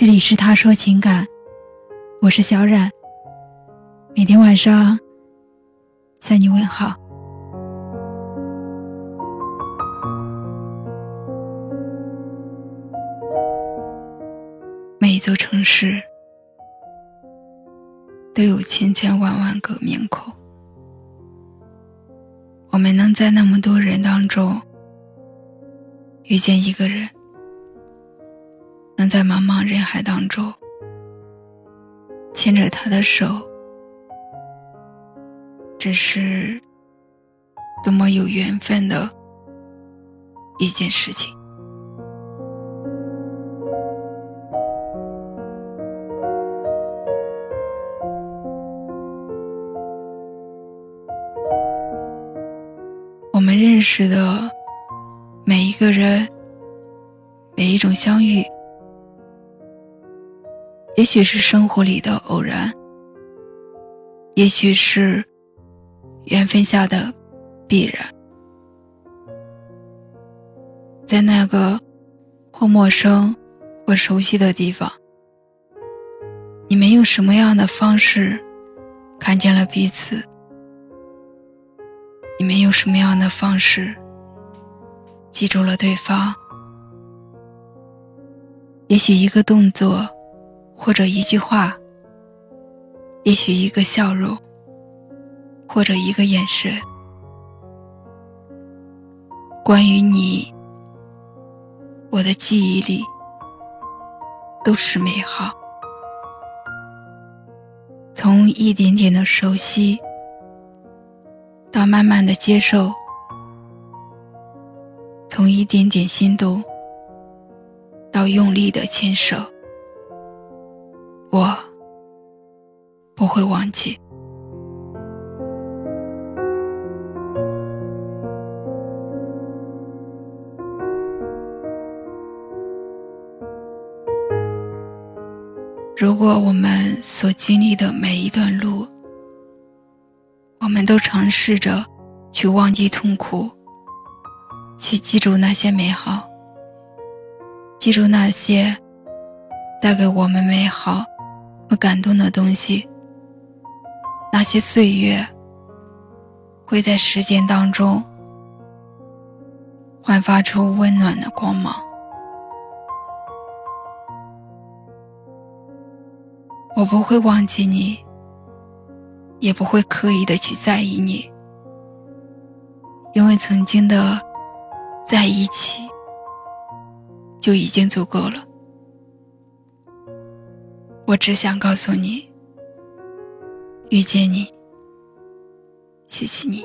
这里是他说情感，我是小冉。每天晚上向你问好。每一座城市都有千千万万个面孔，我们能在那么多人当中遇见一个人。能在茫茫人海当中牵着他的手，这是多么有缘分的一件事情。我们认识的每一个人，每一种相遇。也许是生活里的偶然，也许是缘分下的必然。在那个或陌生或熟悉的地方，你们用什么样的方式看见了彼此？你们用什么样的方式记住了对方？也许一个动作。或者一句话，也许一个笑容，或者一个眼神，关于你，我的记忆里都是美好。从一点点的熟悉，到慢慢的接受，从一点点心动，到用力的牵手。我不会忘记。如果我们所经历的每一段路，我们都尝试着去忘记痛苦，去记住那些美好，记住那些带给我们美好。和感动的东西，那些岁月会在时间当中焕发出温暖的光芒。我不会忘记你，也不会刻意的去在意你，因为曾经的在一起就已经足够了。我只想告诉你，遇见你，谢谢你。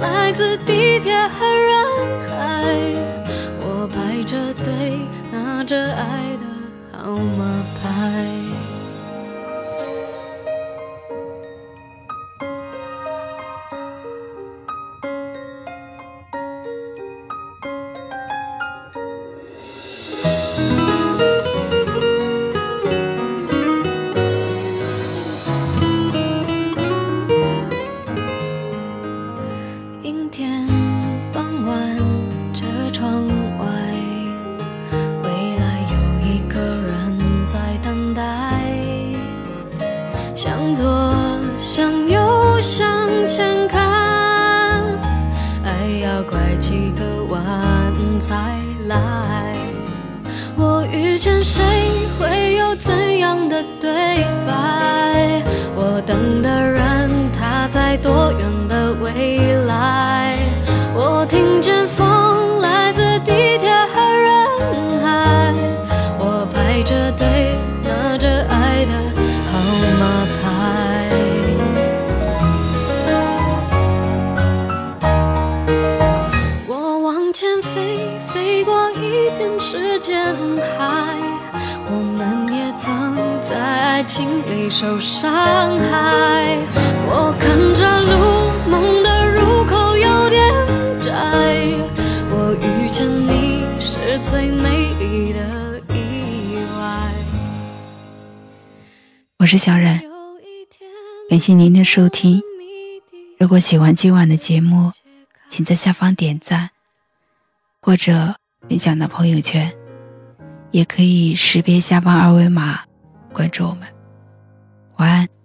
来自地铁和人海。我排着队，拿着爱的号码牌。要拐几个弯才来我遇见谁会有怎样的对白？我等的人他在多远的未来？我听见风来自地铁和人海我排着队时间海，我们也曾在爱情里受伤害。我看着路，梦的入口有点窄。我遇见你是最美丽的意外。我是小冉，感谢您的收听。如果喜欢今晚的节目，请在下方点赞，或者分享到朋友圈，也可以识别下方二维码关注我们。晚安。